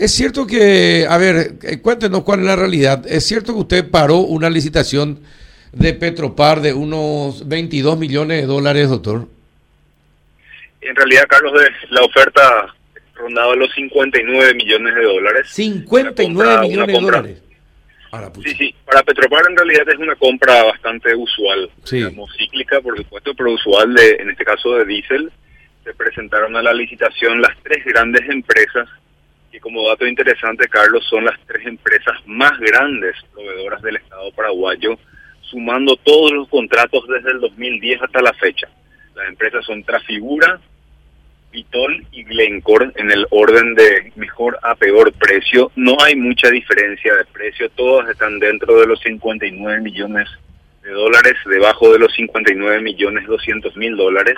Es cierto que, a ver, eh, cuéntenos cuál es la realidad. Es cierto que usted paró una licitación de Petropar de unos 22 millones de dólares, doctor. En realidad, Carlos, la oferta rondaba los 59 millones de dólares. 59 millones de dólares. sí, sí, para Petropar en realidad es una compra bastante usual, digamos, cíclica, por supuesto, pero usual de, en este caso de diésel. Se presentaron a la licitación las tres grandes empresas, y como dato interesante, Carlos, son las tres empresas más grandes proveedoras del Estado paraguayo, sumando todos los contratos desde el 2010 hasta la fecha. Las empresas son Trafigura, Vitol y Glencore en el orden de mejor a peor precio. No hay mucha diferencia de precio, todas están dentro de los 59 millones de dólares, debajo de los 59 millones 200 mil dólares.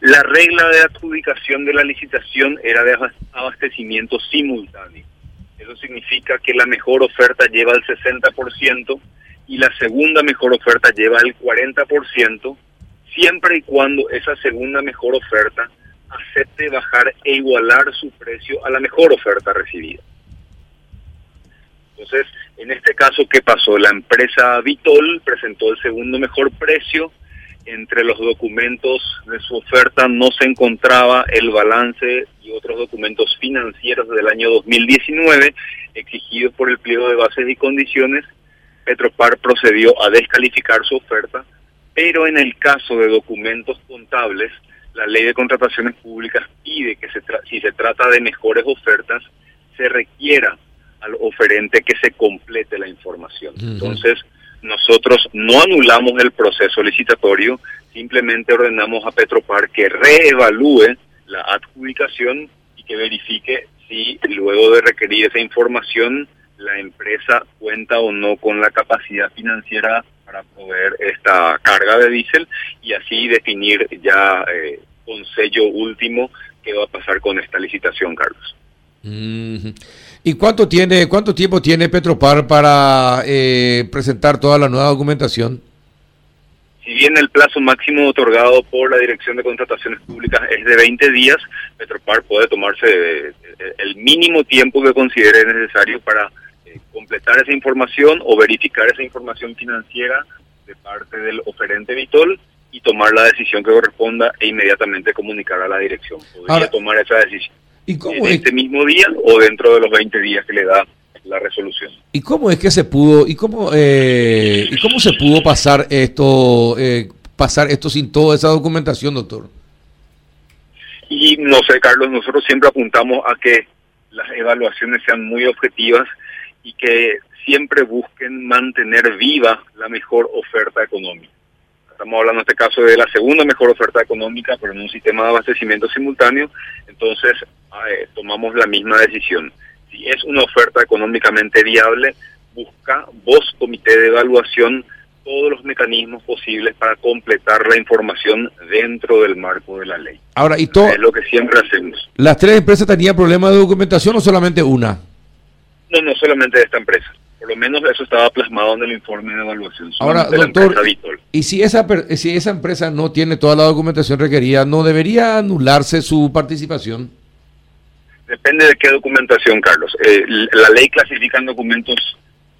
La regla de adjudicación de la licitación era de abastecimiento simultáneo. Eso significa que la mejor oferta lleva el 60% y la segunda mejor oferta lleva el 40%, siempre y cuando esa segunda mejor oferta acepte bajar e igualar su precio a la mejor oferta recibida. Entonces, en este caso, ¿qué pasó? La empresa Vitol presentó el segundo mejor precio. Entre los documentos de su oferta no se encontraba el balance y otros documentos financieros del año 2019 exigidos por el pliego de bases y condiciones. Petropar procedió a descalificar su oferta, pero en el caso de documentos contables, la ley de contrataciones públicas pide que se si se trata de mejores ofertas, se requiera al oferente que se complete la información. Entonces, nosotros no anulamos el proceso licitatorio, simplemente ordenamos a Petropar que reevalúe la adjudicación y que verifique si luego de requerir esa información la empresa cuenta o no con la capacidad financiera para proveer esta carga de diésel y así definir ya eh, con sello último qué va a pasar con esta licitación, Carlos. ¿Y cuánto tiene, cuánto tiempo tiene Petropar para eh, presentar toda la nueva documentación? Si bien el plazo máximo otorgado por la Dirección de Contrataciones Públicas es de 20 días, Petropar puede tomarse eh, el mínimo tiempo que considere necesario para eh, completar esa información o verificar esa información financiera de parte del oferente Vitol y tomar la decisión que corresponda e inmediatamente comunicar a la dirección. Podría tomar esa decisión ¿y cómo en este mismo día o dentro de los 20 días que le da la resolución. ¿Y cómo es que se pudo y cómo eh, y cómo se pudo pasar esto eh, pasar esto sin toda esa documentación, doctor? Y no sé, Carlos, nosotros siempre apuntamos a que las evaluaciones sean muy objetivas y que siempre busquen mantener viva la mejor oferta económica. Estamos hablando en este caso de la segunda mejor oferta económica, pero en un sistema de abastecimiento simultáneo, entonces eh, tomamos la misma decisión. Si es una oferta económicamente viable, busca vos, comité de evaluación, todos los mecanismos posibles para completar la información dentro del marco de la ley. Ahora, y todo. Es lo que siempre hacemos. ¿Las tres empresas tenían problemas de documentación o solamente una? No, no solamente de esta empresa. Por lo menos eso estaba plasmado en el informe de evaluación. Ahora, doctor, y si esa, si esa empresa no tiene toda la documentación requerida, ¿no debería anularse su participación? Depende de qué documentación, Carlos. Eh, la ley clasifica en documentos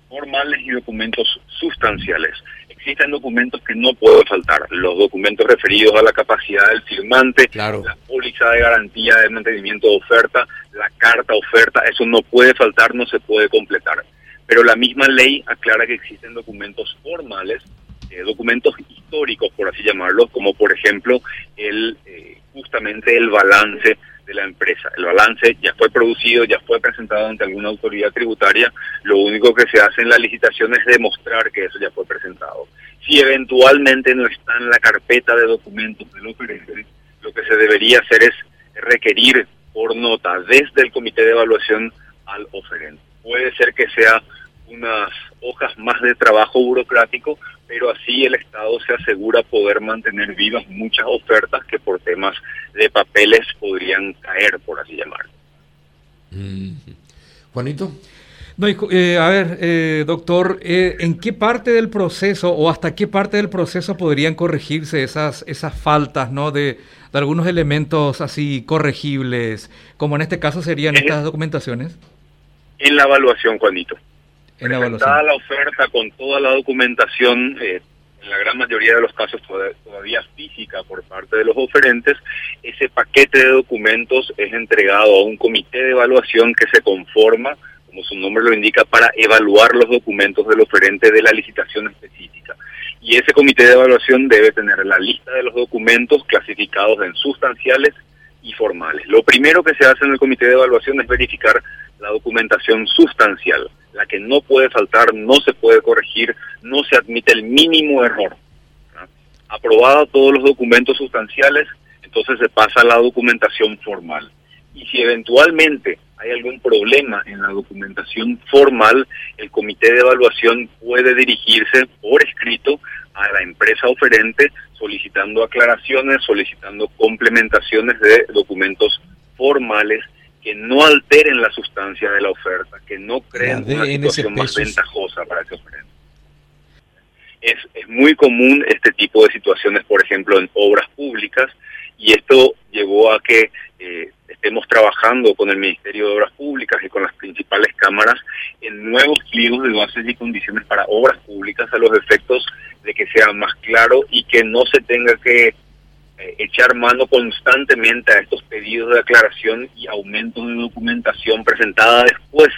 formales y documentos sustanciales. Existen documentos que no pueden faltar. Los documentos referidos a la capacidad del firmante, la póliza de garantía de mantenimiento de oferta, la carta oferta, eso no puede faltar, no se puede completar pero la misma ley aclara que existen documentos formales, eh, documentos históricos, por así llamarlos, como por ejemplo el eh, justamente el balance de la empresa. El balance ya fue producido, ya fue presentado ante alguna autoridad tributaria, lo único que se hace en la licitación es demostrar que eso ya fue presentado. Si eventualmente no está en la carpeta de documentos del oferente, lo que se debería hacer es requerir por nota desde el comité de evaluación al oferente. Puede ser que sea unas hojas más de trabajo burocrático, pero así el Estado se asegura poder mantener vivas muchas ofertas que por temas de papeles podrían caer, por así llamarlo. Mm. Juanito. No, eh, a ver, eh, doctor, eh, ¿en qué parte del proceso o hasta qué parte del proceso podrían corregirse esas, esas faltas ¿no? de, de algunos elementos así corregibles, como en este caso serían estas documentaciones? En la evaluación, Juanito. En la Presentada la oferta con toda la documentación, eh, en la gran mayoría de los casos todavía física por parte de los oferentes, ese paquete de documentos es entregado a un comité de evaluación que se conforma, como su nombre lo indica, para evaluar los documentos del oferente de la licitación específica. Y ese comité de evaluación debe tener la lista de los documentos clasificados en sustanciales y formales. Lo primero que se hace en el comité de evaluación es verificar la documentación sustancial, la que no puede faltar, no se puede corregir, no se admite el mínimo error. Aprobado todos los documentos sustanciales, entonces se pasa a la documentación formal. Y si eventualmente hay algún problema en la documentación formal, el comité de evaluación puede dirigirse por escrito a la empresa oferente solicitando aclaraciones, solicitando complementaciones de documentos formales que no alteren la sustancia de la oferta, que no creen una situación más ventajosa para ese oferente. Es, es muy común este tipo de situaciones, por ejemplo, en obras públicas, y esto llevó a que eh, estemos trabajando con el Ministerio de Obras Públicas y con las principales cámaras en nuevos pliegos de bases y condiciones para obras públicas a los efectos de que sea más claro y que no se tenga que eh, echar mano constantemente a estos pedidos de aclaración y aumento de documentación presentada después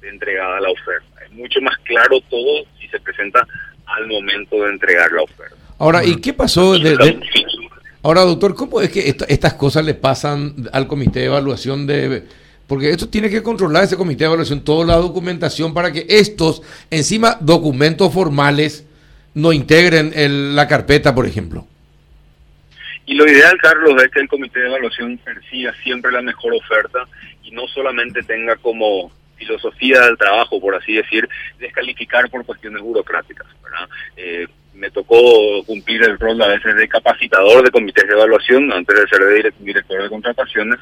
de entregada la oferta. Es mucho más claro todo si se presenta al momento de entregar la oferta. Ahora, ¿y qué pasó? Ahora, doctor, ¿cómo es que estas cosas le pasan al comité de evaluación de... Porque esto tiene que controlar ese comité de evaluación, toda la documentación para que estos, encima documentos formales, no integren la carpeta, por ejemplo. Y lo ideal, Carlos, es que el comité de evaluación persiga siempre la mejor oferta y no solamente tenga como filosofía del trabajo, por así decir, descalificar por cuestiones burocráticas. Eh, me tocó cumplir el rol a veces de capacitador de comités de evaluación antes de ser director de contrataciones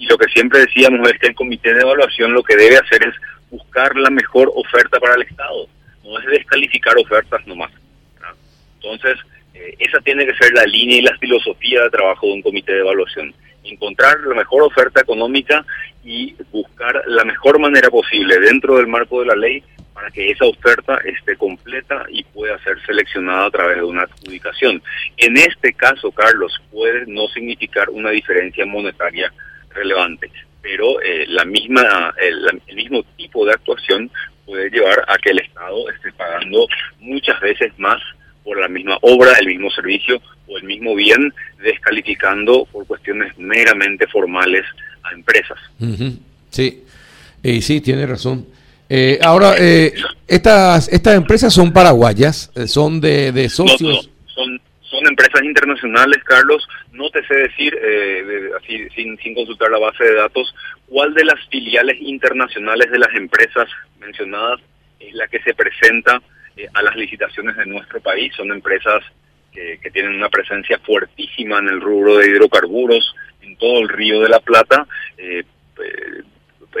y lo que siempre decíamos es que el comité de evaluación lo que debe hacer es buscar la mejor oferta para el Estado, no es descalificar ofertas nomás. Entonces, eh, esa tiene que ser la línea y la filosofía de trabajo de un comité de evaluación. Encontrar la mejor oferta económica y buscar la mejor manera posible dentro del marco de la ley para que esa oferta esté completa y pueda ser seleccionada a través de una adjudicación. En este caso, Carlos, puede no significar una diferencia monetaria relevante, pero eh, la misma, el, el mismo tipo de actuación puede llevar a que el Estado esté pagando muchas veces más por la misma obra, el mismo servicio o el mismo bien, descalificando por cuestiones meramente formales a empresas. Sí, y sí, tiene razón. Eh, ahora, eh, estas estas empresas son paraguayas, eh, son de, de socios. son, son empresas internacionales, Carlos. No te sé decir, así, sin, sin consultar la base de datos, cuál de las filiales internacionales de las empresas mencionadas es la que se presenta eh, a las licitaciones de nuestro país. Son empresas que, tienen una presencia fuertísima en el rubro de hidrocarburos, en todo el río de la Plata. Eh, eh,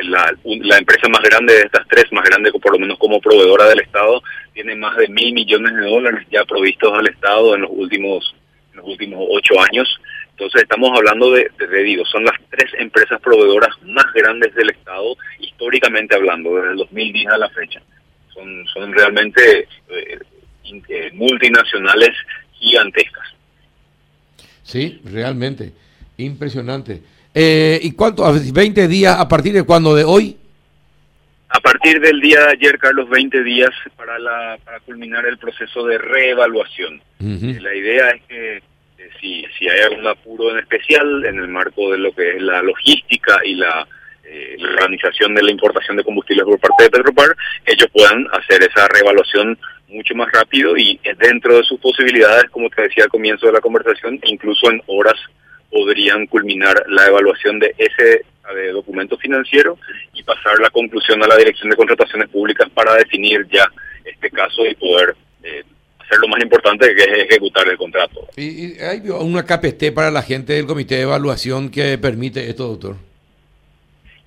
la, la, empresa más grande de estas tres, más grande por lo menos como proveedora del Estado, tiene más de mil millones de dólares ya provistos al Estado en los últimos, en los últimos ocho años. Entonces estamos hablando de, de, digo, son las tres empresas proveedoras más grandes del Estado, históricamente hablando, desde el 2010 a la fecha son, realmente eh, eh, multinacionales gigantescas. Sí, realmente, impresionante. Eh, ¿Y cuánto? ¿20 días a partir de cuándo? ¿De hoy? A partir del día de ayer, Carlos, 20 días para, la, para culminar el proceso de reevaluación. la idea es que si, si hay algún apuro en especial en el marco de lo que es la logística y la eh, la organización de la importación de combustibles por parte de Petropar, ellos puedan hacer esa reevaluación mucho más rápido y dentro de sus posibilidades, como te decía al comienzo de la conversación, incluso en horas podrían culminar la evaluación de ese documento financiero y pasar la conclusión a la Dirección de Contrataciones Públicas para definir ya este caso y poder eh, hacer lo más importante que es ejecutar el contrato. ¿Y, hay una KPT para la gente del Comité de Evaluación que permite esto, doctor?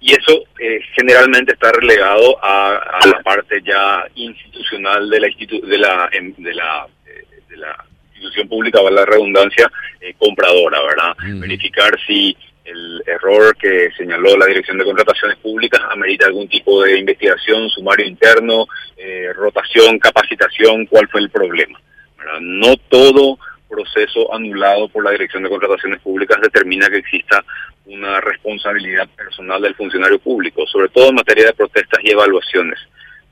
Y eso eh, generalmente está relegado a, la parte ya institucional de la de la em, de la eh, de la institución pública, va la redundancia, eh, compradora, ¿verdad? Verificar si el error que señaló la Dirección de Contrataciones Públicas amerita algún tipo de investigación, sumario interno, eh, rotación, capacitación, cuál fue el problema. No todo proceso anulado por la Dirección de Contrataciones Públicas determina que exista una responsabilidad personal del funcionario público, sobre todo en materia de protestas y evaluaciones.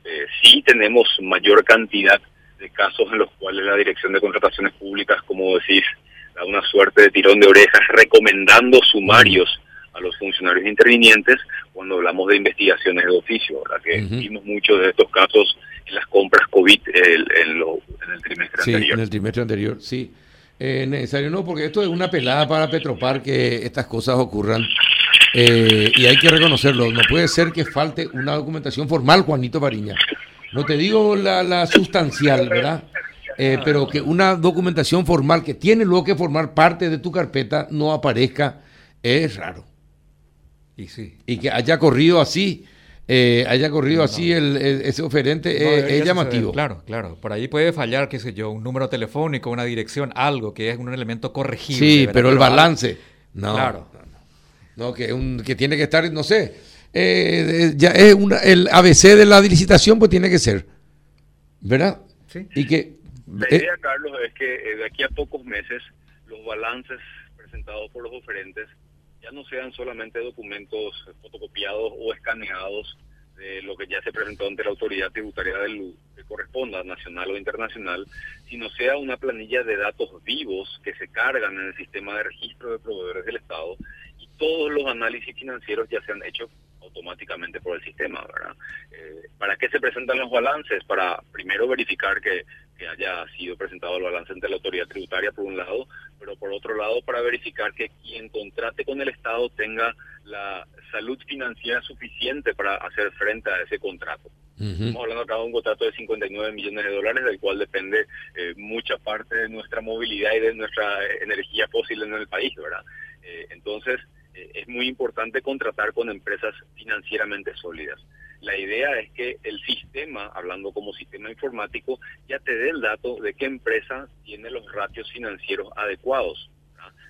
Eh, sí tenemos mayor cantidad de casos en los cuales la Dirección de Contrataciones Públicas, como decís, da una suerte de tirón de orejas recomendando sumarios a los funcionarios intervinientes cuando hablamos de investigaciones de oficio, ¿verdad? que vimos muchos de estos casos en las compras COVID en, el trimestre sí, anterior. en el trimestre anterior, sí. Eh, necesario no, porque esto es una pelada para Petropar que estas cosas ocurran. Eh, y hay que reconocerlo. No puede ser que falte una documentación formal, Juanito Pariña. No te digo la, la sustancial, ¿verdad? Eh, pero que una documentación formal que tiene luego que formar parte de tu carpeta no aparezca es raro. Y sí. Y que haya corrido así. Eh, haya corrido así el, ese oferente es, llamativo. claro, claro. Por ahí puede fallar, qué sé yo, un número telefónico, una dirección, algo que es un elemento corregible. Sí, pero el balance. No, claro. No, que, un, que tiene que estar, no sé. Eh, ya es una, el ABC de la licitación, pues tiene que ser. ¿Verdad? Sí. Y que. La idea, Carlos, es que eh, de aquí a pocos meses los balances presentados por los oferentes ya no sean solamente documentos fotocopiados o escaneados de lo que ya se presentó ante la autoridad tributaria del que corresponda, nacional o internacional, sino sea una planilla de datos vivos que se cargan en el sistema de registro de proveedores del Estado y todos los análisis financieros ya se han hecho automáticamente por el sistema, ¿verdad? Eh, ¿Para qué se presentan los balances? Para primero verificar que, que haya sido presentado el balance ante la autoridad tributaria por un lado, pero por otro lado para verificar que quien contrate con el Estado tenga la salud financiera suficiente para hacer frente a ese contrato. Estamos hablando acá de un contrato de 59 millones de dólares, del cual depende eh, mucha parte de nuestra movilidad y de nuestra eh, energía fósil en el país, ¿verdad? Eh, entonces, es muy importante contratar con empresas financieramente sólidas. La idea es que el sistema, hablando como sistema informático, ya te dé el dato de qué empresa tiene los ratios financieros adecuados.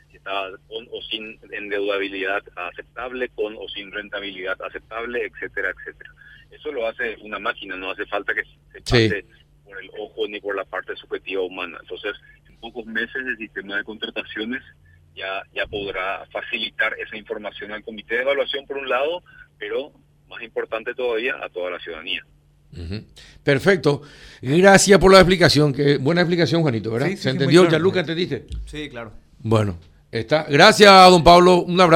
Si está con o sin endeudabilidad aceptable, con o sin rentabilidad aceptable, etcétera, etcétera. Eso lo hace una máquina, no hace falta que se pase por el ojo ni por la parte subjetiva humana. Entonces, en pocos meses el sistema de contrataciones ya, ya podrá facilitar esa información al comité de evaluación por un lado, pero más importante todavía a toda la ciudadanía. Perfecto. Gracias por la explicación. Que, buena explicación, Juanito, ¿verdad? ¿Se entendió? ¿Ya Luca entendiste? Sí, claro. Bueno, está. Gracias, don Pablo. Un abrazo.